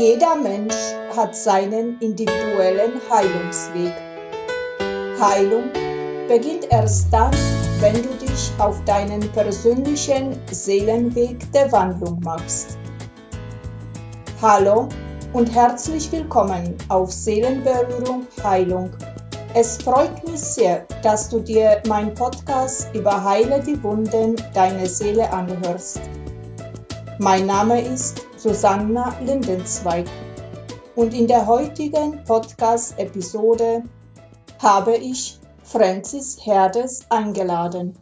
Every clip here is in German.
Jeder Mensch hat seinen individuellen Heilungsweg. Heilung beginnt erst dann, wenn du dich auf deinen persönlichen Seelenweg der Wandlung machst. Hallo und herzlich willkommen auf Seelenberührung Heilung. Es freut mich sehr, dass du dir mein Podcast über Heile die Wunden deiner Seele anhörst. Mein Name ist Susanna Lindenzweig und in der heutigen Podcast-Episode habe ich Francis Herdes eingeladen.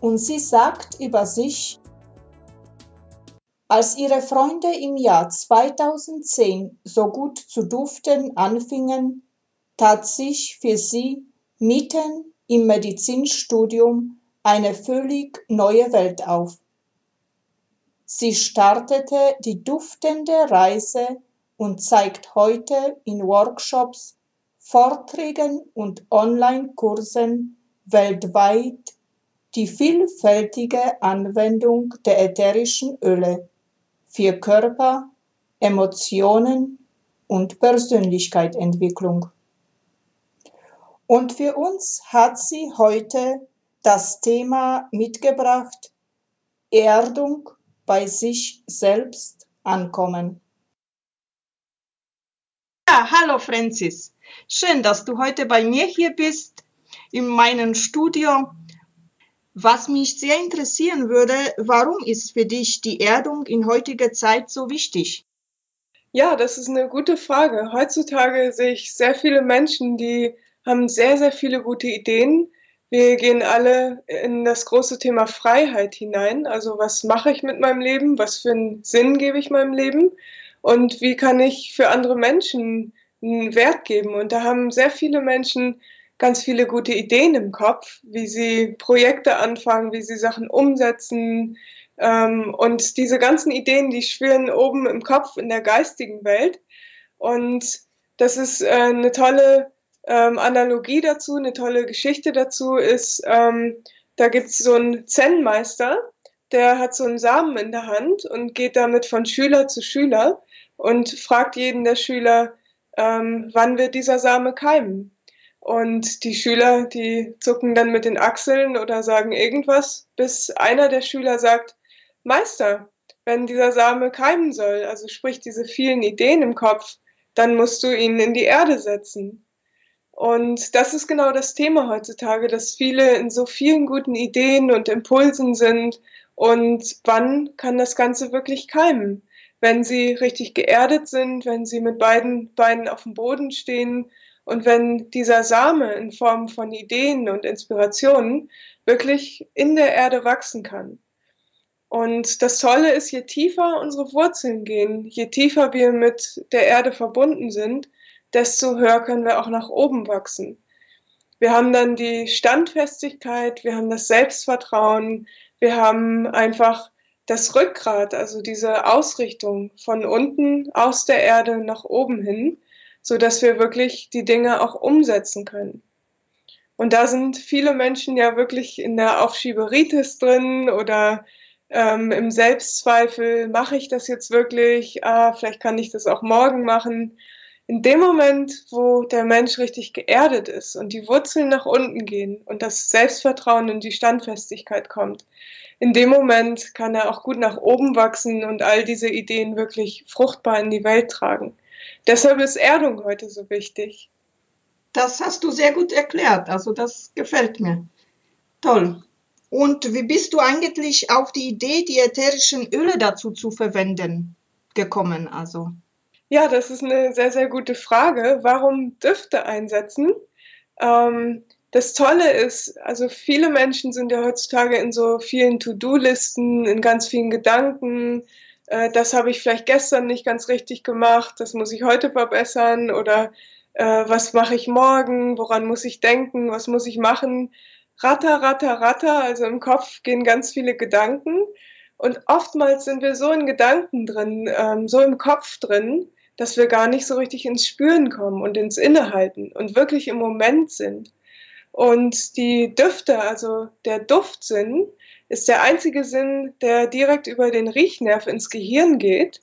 Und sie sagt über sich, als ihre Freunde im Jahr 2010 so gut zu duften anfingen, tat sich für sie mitten im Medizinstudium eine völlig neue Welt auf. Sie startete die duftende Reise und zeigt heute in Workshops, Vorträgen und Online-Kursen weltweit die vielfältige Anwendung der ätherischen Öle für Körper, Emotionen und Persönlichkeitsentwicklung. Und für uns hat sie heute das Thema mitgebracht Erdung bei sich selbst ankommen. Ja, hallo Francis. Schön, dass du heute bei mir hier bist in meinem Studio. Was mich sehr interessieren würde, warum ist für dich die Erdung in heutiger Zeit so wichtig? Ja, das ist eine gute Frage. Heutzutage sehe ich sehr viele Menschen, die haben sehr, sehr viele gute Ideen, wir gehen alle in das große Thema Freiheit hinein. Also was mache ich mit meinem Leben? Was für einen Sinn gebe ich meinem Leben? Und wie kann ich für andere Menschen einen Wert geben? Und da haben sehr viele Menschen ganz viele gute Ideen im Kopf, wie sie Projekte anfangen, wie sie Sachen umsetzen. Ähm, und diese ganzen Ideen, die schwirren oben im Kopf in der geistigen Welt. Und das ist äh, eine tolle ähm, Analogie dazu, eine tolle Geschichte dazu ist, ähm, da gibt's so einen Zen-Meister, der hat so einen Samen in der Hand und geht damit von Schüler zu Schüler und fragt jeden der Schüler, ähm, wann wird dieser Same keimen? Und die Schüler, die zucken dann mit den Achseln oder sagen irgendwas, bis einer der Schüler sagt, Meister, wenn dieser Same keimen soll, also sprich diese vielen Ideen im Kopf, dann musst du ihn in die Erde setzen. Und das ist genau das Thema heutzutage, dass viele in so vielen guten Ideen und Impulsen sind. Und wann kann das Ganze wirklich keimen? Wenn sie richtig geerdet sind, wenn sie mit beiden Beinen auf dem Boden stehen und wenn dieser Same in Form von Ideen und Inspirationen wirklich in der Erde wachsen kann. Und das Tolle ist, je tiefer unsere Wurzeln gehen, je tiefer wir mit der Erde verbunden sind, desto höher können wir auch nach oben wachsen. Wir haben dann die Standfestigkeit, wir haben das Selbstvertrauen, wir haben einfach das Rückgrat, also diese Ausrichtung von unten aus der Erde nach oben hin, so dass wir wirklich die Dinge auch umsetzen können. Und da sind viele Menschen ja wirklich in der Aufschieberitis drin oder ähm, im Selbstzweifel, mache ich das jetzt wirklich? Ah, vielleicht kann ich das auch morgen machen in dem Moment, wo der Mensch richtig geerdet ist und die Wurzeln nach unten gehen und das Selbstvertrauen und die Standfestigkeit kommt, in dem Moment kann er auch gut nach oben wachsen und all diese Ideen wirklich fruchtbar in die Welt tragen. Deshalb ist Erdung heute so wichtig. Das hast du sehr gut erklärt, also das gefällt mir. Toll. Und wie bist du eigentlich auf die Idee, die ätherischen Öle dazu zu verwenden, gekommen? Also ja, das ist eine sehr, sehr gute Frage. Warum Düfte einsetzen? Ähm, das Tolle ist, also viele Menschen sind ja heutzutage in so vielen To-Do-Listen, in ganz vielen Gedanken. Äh, das habe ich vielleicht gestern nicht ganz richtig gemacht, das muss ich heute verbessern oder äh, was mache ich morgen, woran muss ich denken, was muss ich machen. Ratter, ratter, ratter, also im Kopf gehen ganz viele Gedanken. Und oftmals sind wir so in Gedanken drin, ähm, so im Kopf drin, dass wir gar nicht so richtig ins Spüren kommen und ins Innehalten und wirklich im Moment sind. Und die Düfte, also der Duftsinn, ist der einzige Sinn, der direkt über den Riechnerv ins Gehirn geht.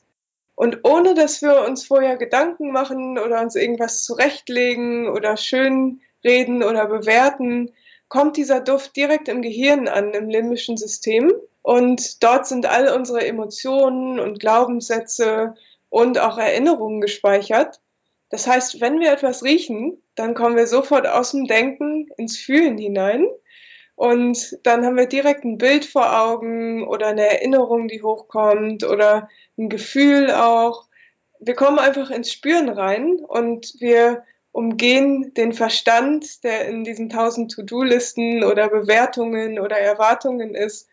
Und ohne dass wir uns vorher Gedanken machen oder uns irgendwas zurechtlegen oder schön reden oder bewerten, kommt dieser Duft direkt im Gehirn an, im limbischen System. Und dort sind all unsere Emotionen und Glaubenssätze und auch Erinnerungen gespeichert. Das heißt, wenn wir etwas riechen, dann kommen wir sofort aus dem Denken ins Fühlen hinein. Und dann haben wir direkt ein Bild vor Augen oder eine Erinnerung, die hochkommt oder ein Gefühl auch. Wir kommen einfach ins Spüren rein und wir umgehen den Verstand, der in diesen tausend To-Do-Listen oder Bewertungen oder Erwartungen ist.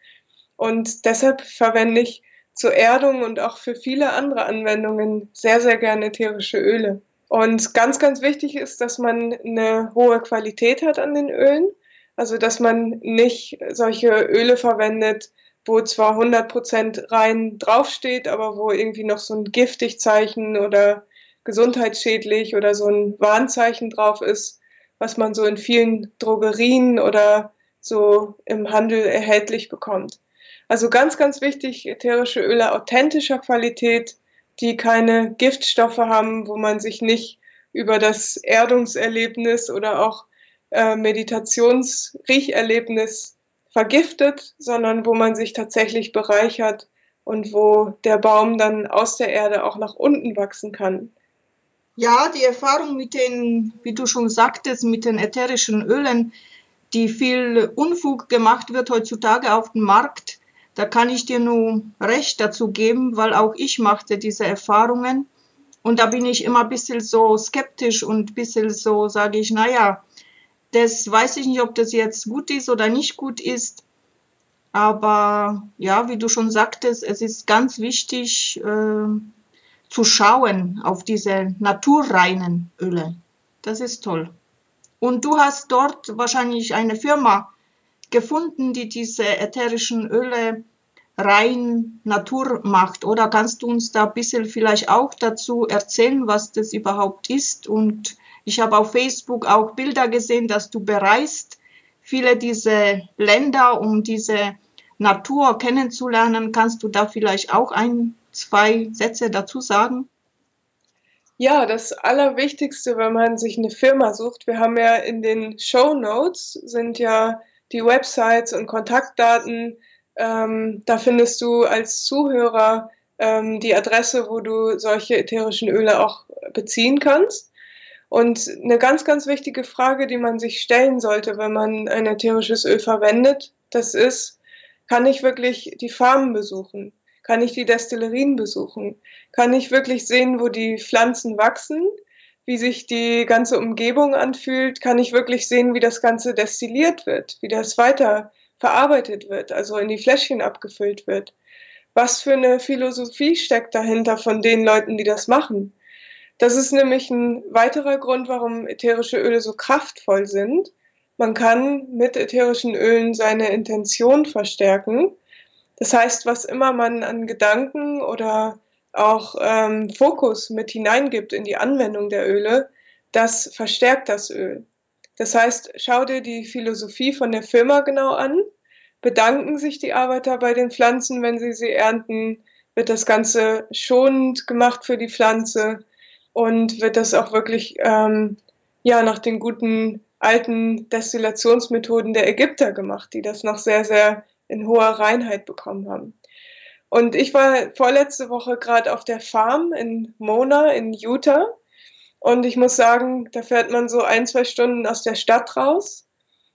Und deshalb verwende ich zur Erdung und auch für viele andere Anwendungen sehr, sehr gerne ätherische Öle. Und ganz, ganz wichtig ist, dass man eine hohe Qualität hat an den Ölen. Also, dass man nicht solche Öle verwendet, wo zwar 100% rein draufsteht, aber wo irgendwie noch so ein Giftigzeichen oder gesundheitsschädlich oder so ein Warnzeichen drauf ist, was man so in vielen Drogerien oder so im Handel erhältlich bekommt. Also ganz, ganz wichtig, ätherische Öle authentischer Qualität, die keine Giftstoffe haben, wo man sich nicht über das Erdungserlebnis oder auch äh, Meditationsriecherlebnis vergiftet, sondern wo man sich tatsächlich bereichert und wo der Baum dann aus der Erde auch nach unten wachsen kann. Ja, die Erfahrung mit den, wie du schon sagtest, mit den ätherischen Ölen, die viel Unfug gemacht wird heutzutage auf dem Markt, da kann ich dir nur recht dazu geben, weil auch ich machte diese Erfahrungen. Und da bin ich immer ein bisschen so skeptisch und ein bisschen so, sage ich, naja, das weiß ich nicht, ob das jetzt gut ist oder nicht gut ist. Aber ja, wie du schon sagtest, es ist ganz wichtig äh, zu schauen auf diese naturreinen Öle. Das ist toll. Und du hast dort wahrscheinlich eine Firma gefunden, die diese ätherischen Öle rein Natur macht. Oder kannst du uns da ein bisschen vielleicht auch dazu erzählen, was das überhaupt ist? Und ich habe auf Facebook auch Bilder gesehen, dass du bereist viele diese Länder, um diese Natur kennenzulernen. Kannst du da vielleicht auch ein, zwei Sätze dazu sagen? Ja, das Allerwichtigste, wenn man sich eine Firma sucht, wir haben ja in den Show Notes sind ja die Websites und Kontaktdaten. Ähm, da findest du als Zuhörer ähm, die Adresse, wo du solche ätherischen Öle auch beziehen kannst. Und eine ganz, ganz wichtige Frage, die man sich stellen sollte, wenn man ein ätherisches Öl verwendet, das ist, kann ich wirklich die Farmen besuchen? Kann ich die Destillerien besuchen? Kann ich wirklich sehen, wo die Pflanzen wachsen? Wie sich die ganze Umgebung anfühlt? Kann ich wirklich sehen, wie das Ganze destilliert wird? Wie das weiter verarbeitet wird, also in die Fläschchen abgefüllt wird? Was für eine Philosophie steckt dahinter von den Leuten, die das machen? Das ist nämlich ein weiterer Grund, warum ätherische Öle so kraftvoll sind. Man kann mit ätherischen Ölen seine Intention verstärken das heißt, was immer man an Gedanken oder auch ähm, Fokus mit hineingibt in die Anwendung der Öle, das verstärkt das Öl. Das heißt, schau dir die Philosophie von der Firma genau an, bedanken sich die Arbeiter bei den Pflanzen, wenn sie sie ernten, wird das Ganze schonend gemacht für die Pflanze und wird das auch wirklich ähm, ja nach den guten alten Destillationsmethoden der Ägypter gemacht, die das noch sehr, sehr in hoher Reinheit bekommen haben. Und ich war vorletzte Woche gerade auf der Farm in Mona in Utah. Und ich muss sagen, da fährt man so ein, zwei Stunden aus der Stadt raus.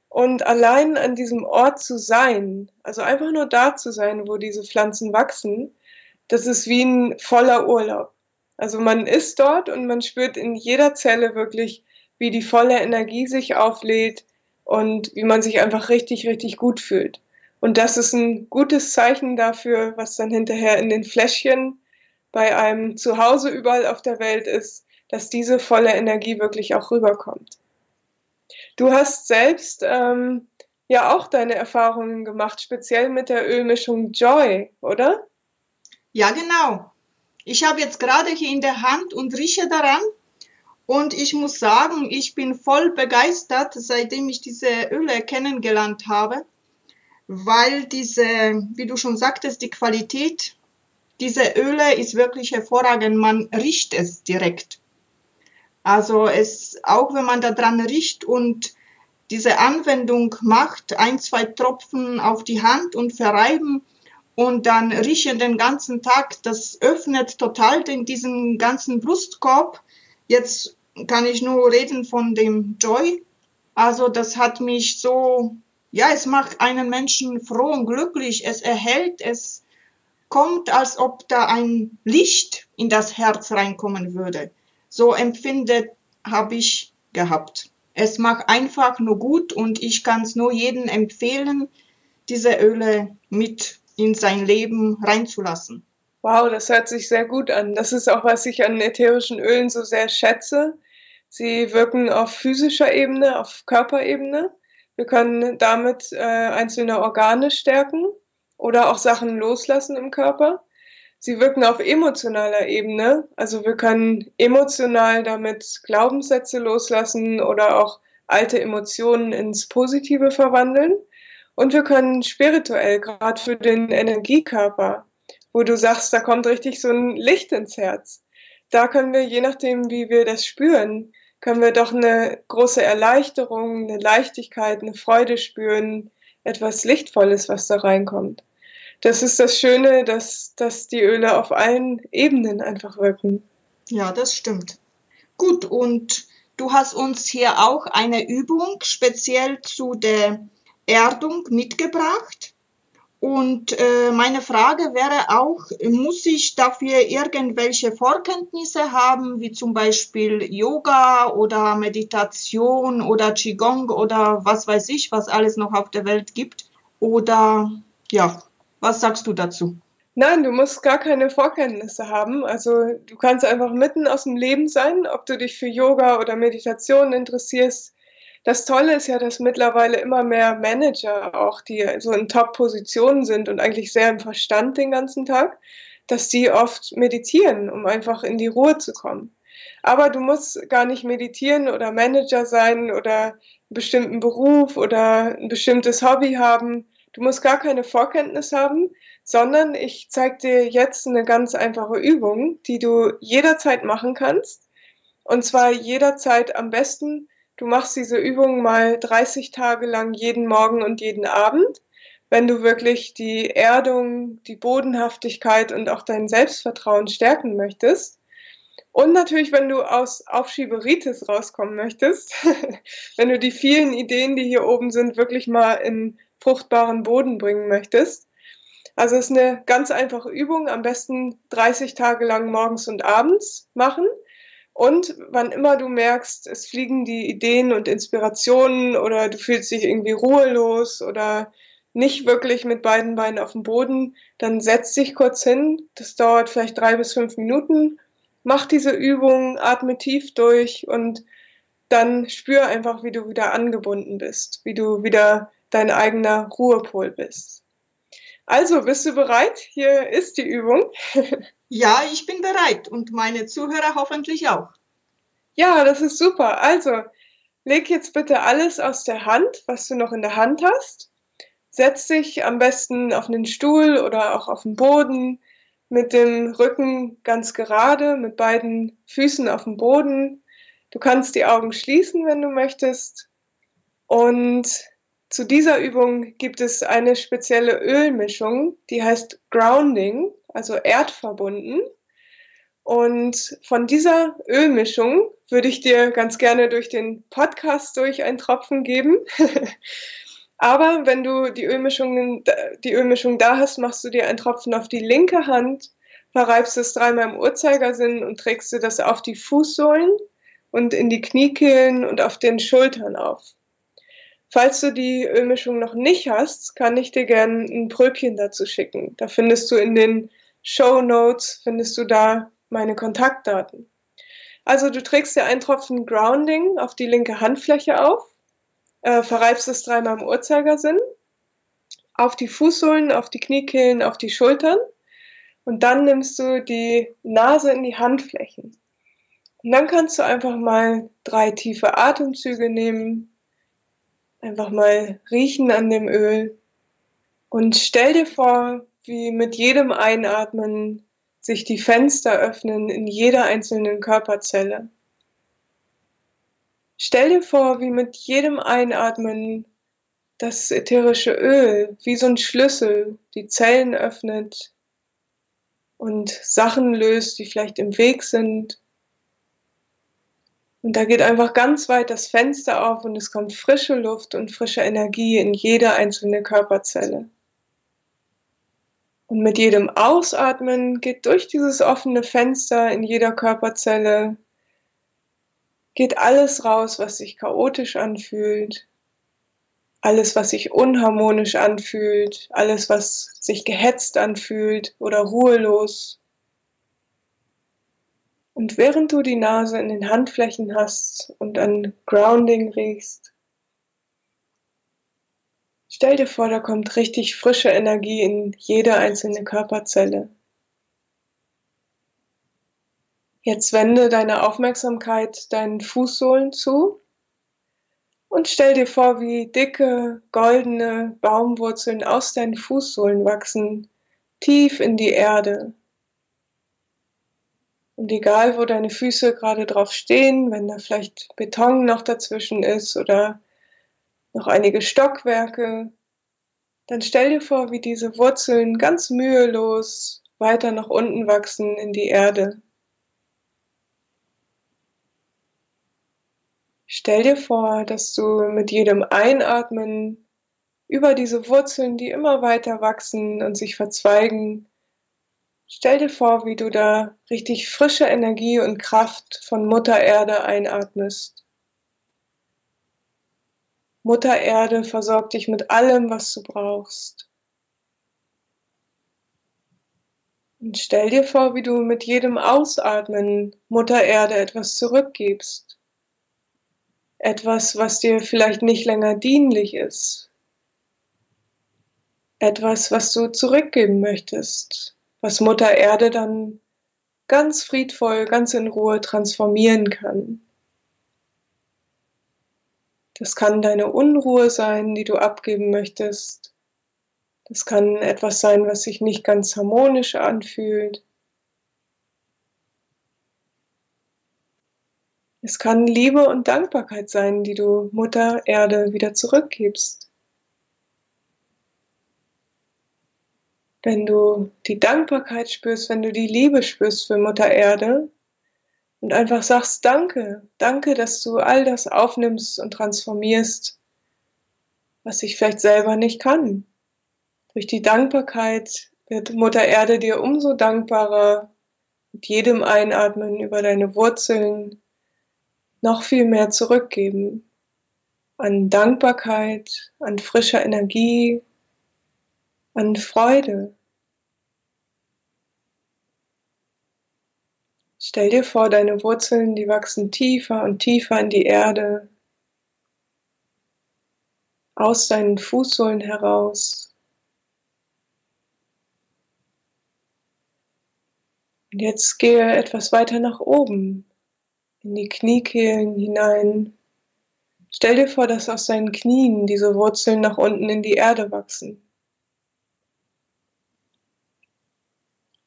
Und allein an diesem Ort zu sein, also einfach nur da zu sein, wo diese Pflanzen wachsen, das ist wie ein voller Urlaub. Also man ist dort und man spürt in jeder Zelle wirklich, wie die volle Energie sich auflädt und wie man sich einfach richtig, richtig gut fühlt. Und das ist ein gutes Zeichen dafür, was dann hinterher in den Fläschchen bei einem Zuhause überall auf der Welt ist, dass diese volle Energie wirklich auch rüberkommt. Du hast selbst ähm, ja auch deine Erfahrungen gemacht, speziell mit der Ölmischung Joy, oder? Ja, genau. Ich habe jetzt gerade hier in der Hand und rieche daran. Und ich muss sagen, ich bin voll begeistert, seitdem ich diese Öle kennengelernt habe weil diese, wie du schon sagtest, die Qualität, diese Öle ist wirklich hervorragend. Man riecht es direkt. Also es, auch wenn man da dran riecht und diese Anwendung macht, ein, zwei Tropfen auf die Hand und verreiben und dann riechen den ganzen Tag, das öffnet total den, diesen ganzen Brustkorb. Jetzt kann ich nur reden von dem Joy. Also das hat mich so, ja, es macht einen Menschen froh und glücklich. Es erhält, es kommt, als ob da ein Licht in das Herz reinkommen würde. So empfindet habe ich gehabt. Es macht einfach nur gut und ich kann es nur jedem empfehlen, diese Öle mit in sein Leben reinzulassen. Wow, das hört sich sehr gut an. Das ist auch, was ich an ätherischen Ölen so sehr schätze. Sie wirken auf physischer Ebene, auf Körperebene. Wir können damit äh, einzelne Organe stärken oder auch Sachen loslassen im Körper. Sie wirken auf emotionaler Ebene, also wir können emotional damit Glaubenssätze loslassen oder auch alte Emotionen ins Positive verwandeln. Und wir können spirituell, gerade für den Energiekörper, wo du sagst, da kommt richtig so ein Licht ins Herz. Da können wir, je nachdem, wie wir das spüren, können wir doch eine große Erleichterung, eine Leichtigkeit, eine Freude spüren, etwas Lichtvolles, was da reinkommt das ist das Schöne, dass, dass die Öle auf allen Ebenen einfach wirken. Ja, das stimmt. Gut, und du hast uns hier auch eine Übung speziell zu der Erdung mitgebracht. Und äh, meine Frage wäre auch, muss ich dafür irgendwelche Vorkenntnisse haben, wie zum Beispiel Yoga oder Meditation oder Qigong oder was weiß ich, was alles noch auf der Welt gibt? Oder ja, was sagst du dazu? Nein, du musst gar keine Vorkenntnisse haben. Also du kannst einfach mitten aus dem Leben sein, ob du dich für Yoga oder Meditation interessierst. Das Tolle ist ja, dass mittlerweile immer mehr Manager auch, die so in Top-Positionen sind und eigentlich sehr im Verstand den ganzen Tag, dass die oft meditieren, um einfach in die Ruhe zu kommen. Aber du musst gar nicht meditieren oder Manager sein oder einen bestimmten Beruf oder ein bestimmtes Hobby haben. Du musst gar keine Vorkenntnis haben, sondern ich zeige dir jetzt eine ganz einfache Übung, die du jederzeit machen kannst. Und zwar jederzeit am besten, du machst diese Übung mal 30 Tage lang jeden Morgen und jeden Abend, wenn du wirklich die Erdung, die Bodenhaftigkeit und auch dein Selbstvertrauen stärken möchtest. Und natürlich, wenn du aus Aufschieberitis rauskommen möchtest, wenn du die vielen Ideen, die hier oben sind, wirklich mal in fruchtbaren Boden bringen möchtest. Also es ist eine ganz einfache Übung, am besten 30 Tage lang morgens und abends machen. Und wann immer du merkst, es fliegen die Ideen und Inspirationen oder du fühlst dich irgendwie ruhelos oder nicht wirklich mit beiden Beinen auf dem Boden, dann setz dich kurz hin. Das dauert vielleicht drei bis fünf Minuten. Mach diese Übung, atme tief durch und dann spür einfach, wie du wieder angebunden bist, wie du wieder dein eigener Ruhepol bist. Also, bist du bereit? Hier ist die Übung. ja, ich bin bereit und meine Zuhörer hoffentlich auch. Ja, das ist super. Also, leg jetzt bitte alles aus der Hand, was du noch in der Hand hast. Setz dich am besten auf einen Stuhl oder auch auf den Boden mit dem Rücken ganz gerade, mit beiden Füßen auf dem Boden. Du kannst die Augen schließen, wenn du möchtest. Und zu dieser Übung gibt es eine spezielle Ölmischung, die heißt Grounding, also erdverbunden. Und von dieser Ölmischung würde ich dir ganz gerne durch den Podcast durch einen Tropfen geben. Aber wenn du die Ölmischung, die Ölmischung da hast, machst du dir einen Tropfen auf die linke Hand, verreibst es dreimal im Uhrzeigersinn und trägst du das auf die Fußsohlen und in die Kniekehlen und auf den Schultern auf. Falls du die Ölmischung noch nicht hast, kann ich dir gerne ein Pröbchen dazu schicken. Da findest du in den Show Notes, findest du da meine Kontaktdaten. Also du trägst dir einen Tropfen Grounding auf die linke Handfläche auf, äh, verreibst es dreimal im Uhrzeigersinn, auf die Fußsohlen, auf die Kniekehlen, auf die Schultern und dann nimmst du die Nase in die Handflächen. Und dann kannst du einfach mal drei tiefe Atemzüge nehmen, Einfach mal riechen an dem Öl und stell dir vor, wie mit jedem Einatmen sich die Fenster öffnen in jeder einzelnen Körperzelle. Stell dir vor, wie mit jedem Einatmen das ätherische Öl wie so ein Schlüssel die Zellen öffnet und Sachen löst, die vielleicht im Weg sind. Und da geht einfach ganz weit das Fenster auf und es kommt frische Luft und frische Energie in jede einzelne Körperzelle. Und mit jedem Ausatmen geht durch dieses offene Fenster in jeder Körperzelle geht alles raus, was sich chaotisch anfühlt, alles, was sich unharmonisch anfühlt, alles, was sich gehetzt anfühlt oder ruhelos. Und während du die Nase in den Handflächen hast und an Grounding riechst, stell dir vor, da kommt richtig frische Energie in jede einzelne Körperzelle. Jetzt wende deine Aufmerksamkeit deinen Fußsohlen zu und stell dir vor, wie dicke, goldene Baumwurzeln aus deinen Fußsohlen wachsen, tief in die Erde. Und egal, wo deine Füße gerade drauf stehen, wenn da vielleicht Beton noch dazwischen ist oder noch einige Stockwerke, dann stell dir vor, wie diese Wurzeln ganz mühelos weiter nach unten wachsen in die Erde. Stell dir vor, dass du mit jedem Einatmen über diese Wurzeln, die immer weiter wachsen und sich verzweigen, stell dir vor, wie du da richtig frische Energie und Kraft von Mutter Erde einatmest. Mutter Erde versorgt dich mit allem, was du brauchst. Und stell dir vor, wie du mit jedem Ausatmen Mutter Erde etwas zurückgibst etwas, was dir vielleicht nicht länger dienlich ist, etwas, was du zurückgeben möchtest, was Mutter Erde dann ganz friedvoll, ganz in Ruhe transformieren kann. Das kann deine Unruhe sein, die du abgeben möchtest. Das kann etwas sein, was sich nicht ganz harmonisch anfühlt. Es kann Liebe und Dankbarkeit sein, die du Mutter Erde wieder zurückgibst. Wenn du die Dankbarkeit spürst, wenn du die Liebe spürst für Mutter Erde und einfach sagst, danke, danke, dass du all das aufnimmst und transformierst, was ich vielleicht selber nicht kann. Durch die Dankbarkeit wird Mutter Erde dir umso dankbarer mit jedem Einatmen über deine Wurzeln, noch viel mehr zurückgeben an Dankbarkeit, an frischer Energie, an Freude. Stell dir vor, deine Wurzeln, die wachsen tiefer und tiefer in die Erde, aus deinen Fußsohlen heraus. Und jetzt gehe etwas weiter nach oben, in die Kniekehlen hinein. Stell dir vor, dass aus deinen Knien diese Wurzeln nach unten in die Erde wachsen.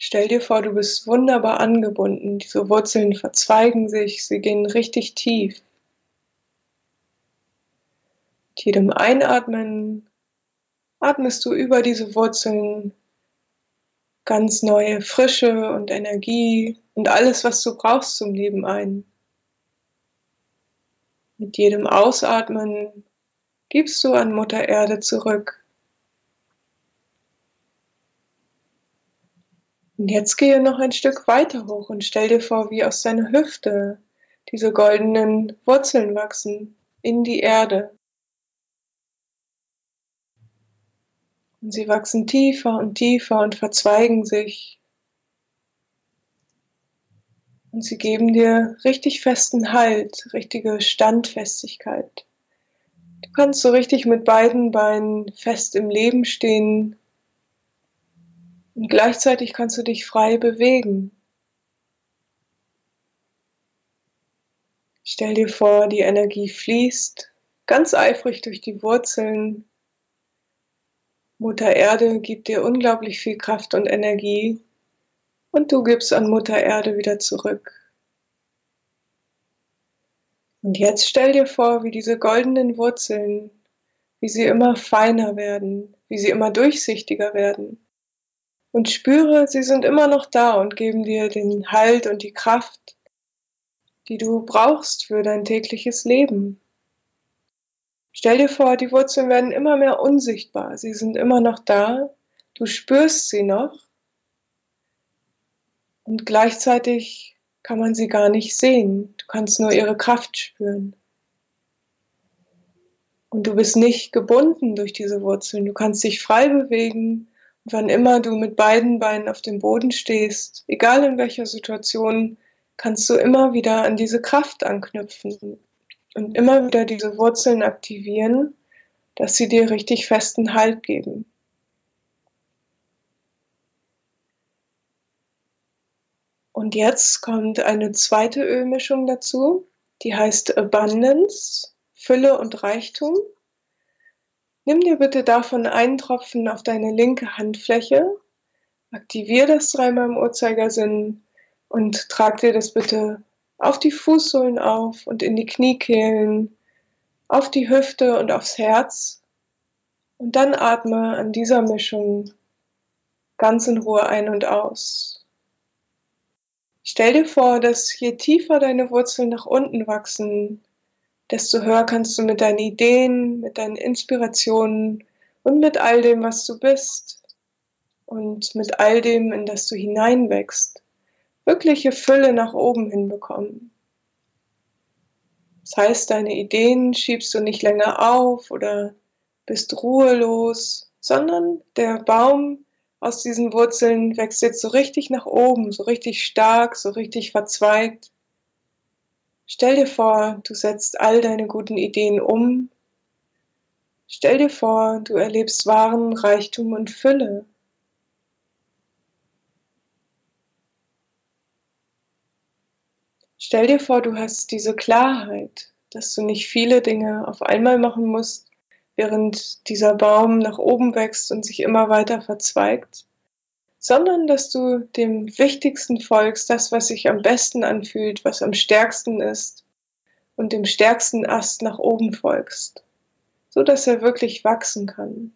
Stell dir vor, du bist wunderbar angebunden. Diese Wurzeln verzweigen sich, sie gehen richtig tief. Mit jedem Einatmen atmest du über diese Wurzeln ganz neue Frische und Energie und alles, was du brauchst zum Leben ein. Mit jedem Ausatmen gibst du an Mutter Erde zurück. Und jetzt gehe noch ein Stück weiter hoch und stell dir vor, wie aus deiner Hüfte diese goldenen Wurzeln wachsen in die Erde. Und sie wachsen tiefer und tiefer und verzweigen sich und sie geben dir richtig festen Halt, richtige Standfestigkeit. Du kannst so richtig mit beiden Beinen fest im Leben stehen und gleichzeitig kannst du dich frei bewegen. Stell dir vor, die Energie fließt ganz eifrig durch die Wurzeln. Mutter Erde gibt dir unglaublich viel Kraft und Energie Und du gibst an Mutter Erde wieder zurück. Und jetzt stell dir vor, wie diese goldenen Wurzeln, wie sie immer feiner werden, wie sie immer durchsichtiger werden. Und spüre, sie sind immer noch da und geben dir den Halt und die Kraft, die du brauchst für dein tägliches Leben. Stell dir vor, die Wurzeln werden immer mehr unsichtbar. Sie sind immer noch da. Du spürst sie noch. Und gleichzeitig kann man sie gar nicht sehen. Du kannst nur ihre Kraft spüren. Und du bist nicht gebunden durch diese Wurzeln. Du kannst dich frei bewegen. Wann immer du mit beiden Beinen auf dem Boden stehst, egal in welcher Situation, kannst du immer wieder an diese Kraft anknüpfen und immer wieder diese Wurzeln aktivieren, dass sie dir richtig festen Halt geben. Und jetzt kommt eine zweite Ölmischung dazu, die heißt Abundance, Fülle und Reichtum. Nimm dir bitte davon einen Tropfen auf deine linke Handfläche, aktiviere das dreimal im Uhrzeigersinn und trag dir das bitte auf die Fußsohlen auf und in die Kniekehlen, auf die Hüfte und aufs Herz. Und dann atme an dieser Mischung ganz in Ruhe ein und aus. Stell dir vor, dass je tiefer deine Wurzeln nach unten wachsen, desto höher kannst du mit deinen Ideen, mit deinen Inspirationen und mit all dem, was du bist und mit all dem, in das du hineinwächst, wirkliche Fülle nach oben hinbekommen. Das heißt, deine Ideen schiebst du nicht länger auf oder bist ruhelos, sondern der Baum aus diesen Wurzeln wächst jetzt so richtig nach oben, so richtig stark, so richtig verzweigt. Stell dir vor, du setzt all deine guten Ideen um. Stell dir vor, du erlebst wahren Reichtum und Fülle. Stell dir vor, du hast diese Klarheit, dass du nicht viele Dinge auf einmal machen musst, während dieser Baum nach oben wächst und sich immer weiter verzweigt, sondern dass du dem Wichtigsten folgst, das, was sich am besten anfühlt, was am stärksten ist, und dem stärksten Ast nach oben folgst, so dass er wirklich wachsen kann.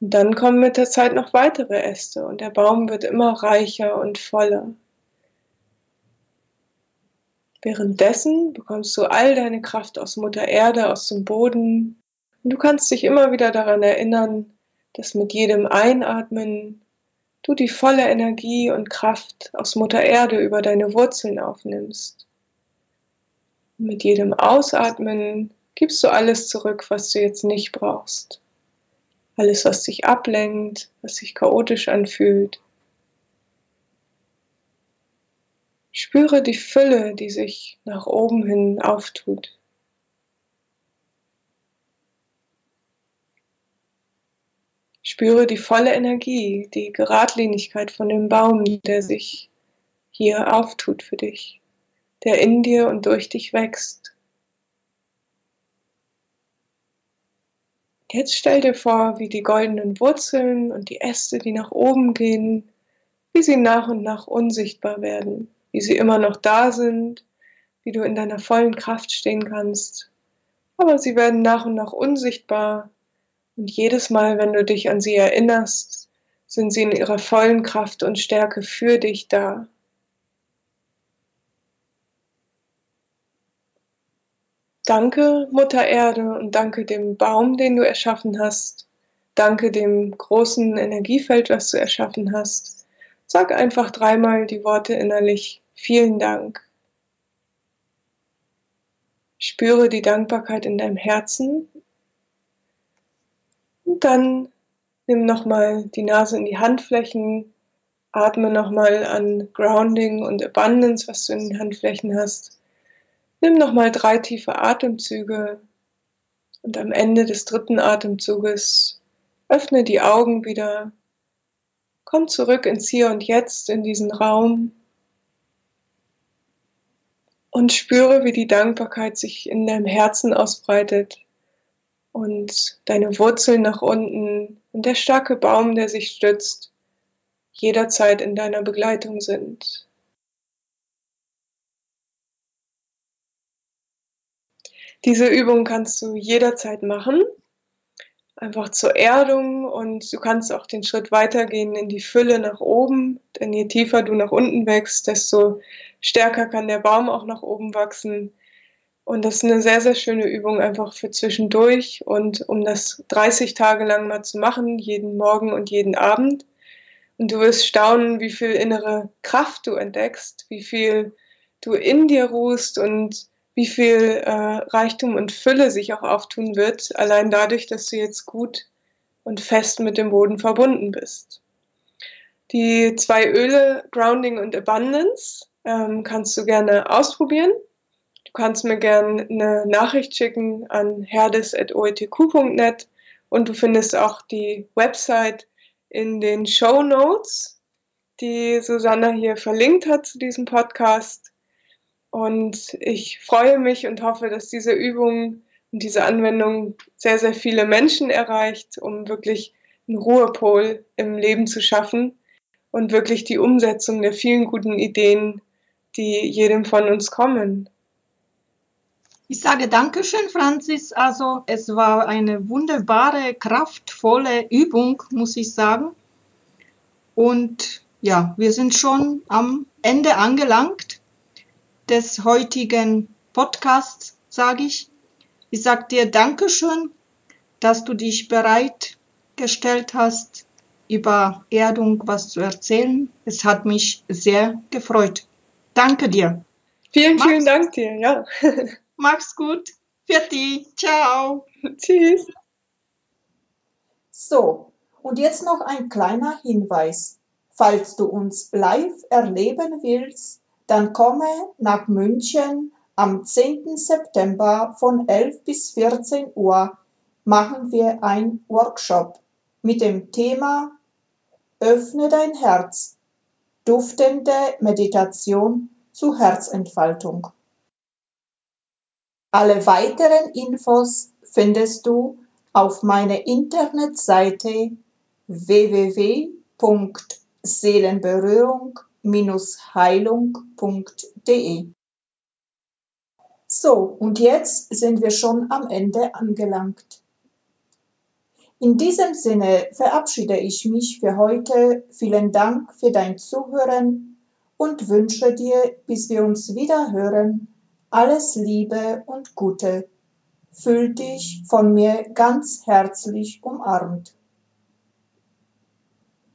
Und dann kommen mit der Zeit noch weitere Äste und der Baum wird immer reicher und voller. Währenddessen bekommst du all deine Kraft aus Mutter Erde, aus dem Boden. Und du kannst dich immer wieder daran erinnern, dass mit jedem Einatmen du die volle Energie und Kraft aus Mutter Erde über deine Wurzeln aufnimmst. Mit jedem Ausatmen gibst du alles zurück, was du jetzt nicht brauchst. Alles, was dich ablenkt, was sich chaotisch anfühlt, Spüre die Fülle, die sich nach oben hin auftut. Spüre die volle Energie, die Geradlinigkeit von dem Baum, der sich hier auftut für dich, der in dir und durch dich wächst. Jetzt stell dir vor, wie die goldenen Wurzeln und die Äste, die nach oben gehen, wie sie nach und nach unsichtbar werden wie sie immer noch da sind, wie du in deiner vollen Kraft stehen kannst. Aber sie werden nach und nach unsichtbar und jedes Mal, wenn du dich an sie erinnerst, sind sie in ihrer vollen Kraft und Stärke für dich da. Danke, Mutter Erde, und danke dem Baum, den du erschaffen hast. Danke dem großen Energiefeld, was du erschaffen hast. Sag einfach dreimal die Worte innerlich. Vielen Dank. Spüre die Dankbarkeit in deinem Herzen. Und dann nimm nochmal die Nase in die Handflächen. Atme nochmal an Grounding und Abundance, was du in den Handflächen hast. Nimm nochmal drei tiefe Atemzüge. Und am Ende des dritten Atemzuges öffne die Augen wieder Komm zurück ins Hier und Jetzt, in diesen Raum und spüre, wie die Dankbarkeit sich in deinem Herzen ausbreitet und deine Wurzeln nach unten und der starke Baum, der sich stützt, jederzeit in deiner Begleitung sind. Diese Übung kannst du jederzeit machen, einfach zur Erdung und du kannst auch den Schritt weitergehen in die Fülle nach oben, denn je tiefer du nach unten wächst, desto stärker kann der Baum auch nach oben wachsen. Und das ist eine sehr, sehr schöne Übung einfach für zwischendurch und um das 30 Tage lang mal zu machen, jeden Morgen und jeden Abend. Und du wirst staunen, wie viel innere Kraft du entdeckst, wie viel du in dir ruhst und wie viel äh, Reichtum und Fülle sich auch auftun wird, allein dadurch, dass du jetzt gut und fest mit dem Boden verbunden bist. Die zwei Öle, Grounding und Abundance, ähm, kannst du gerne ausprobieren. Du kannst mir gerne eine Nachricht schicken an herdes.oetq.net und du findest auch die Website in den Show Notes, die Susanna hier verlinkt hat zu diesem Podcast. Und ich freue mich und hoffe, dass diese Übung und diese Anwendung sehr, sehr viele Menschen erreicht, um wirklich einen Ruhepol im Leben zu schaffen und wirklich die Umsetzung der vielen guten Ideen, die jedem von uns kommen. Ich sage Dankeschön, Franzis. Also es war eine wunderbare, kraftvolle Übung, muss ich sagen. Und ja, wir sind schon am Ende angelangt des heutigen Podcasts, sage ich. Ich sage dir Dankeschön, dass du dich bereitgestellt hast, über Erdung was zu erzählen. Es hat mich sehr gefreut. Danke dir. Vielen, Mach's, vielen Dank dir, ja. Mach's gut. Fertig. Ciao. Tschüss. So, und jetzt noch ein kleiner Hinweis. Falls du uns live erleben willst, dann komme nach München am 10. September von 11 bis 14 Uhr machen wir ein Workshop mit dem Thema Öffne dein Herz. Duftende Meditation zur Herzentfaltung. Alle weiteren Infos findest du auf meiner Internetseite www.seelenberührung.com heilung.de. So, und jetzt sind wir schon am Ende angelangt. In diesem Sinne verabschiede ich mich für heute. Vielen Dank für dein Zuhören und wünsche dir, bis wir uns wieder hören, alles Liebe und Gute. Fühl dich von mir ganz herzlich umarmt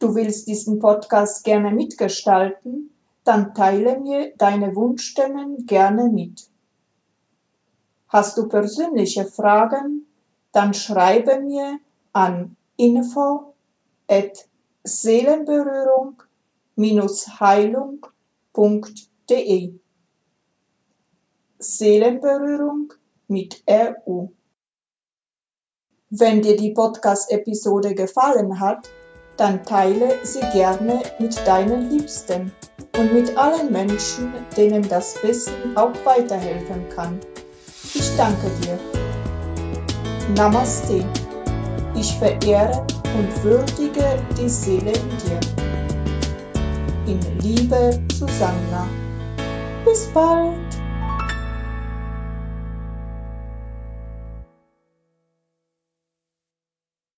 du willst diesen Podcast gerne mitgestalten, dann teile mir deine Wunschthemen gerne mit. Hast du persönliche Fragen, dann schreibe mir an info at seelenberührung-heilung.de Seelenberührung mit RU. Wenn dir die Podcast-Episode gefallen hat, dann teile sie gerne mit deinen Liebsten und mit allen Menschen, denen das Wissen auch weiterhelfen kann. Ich danke dir. Namaste. Ich verehre und würdige die Seele in dir. In Liebe, Susanna. Bis bald.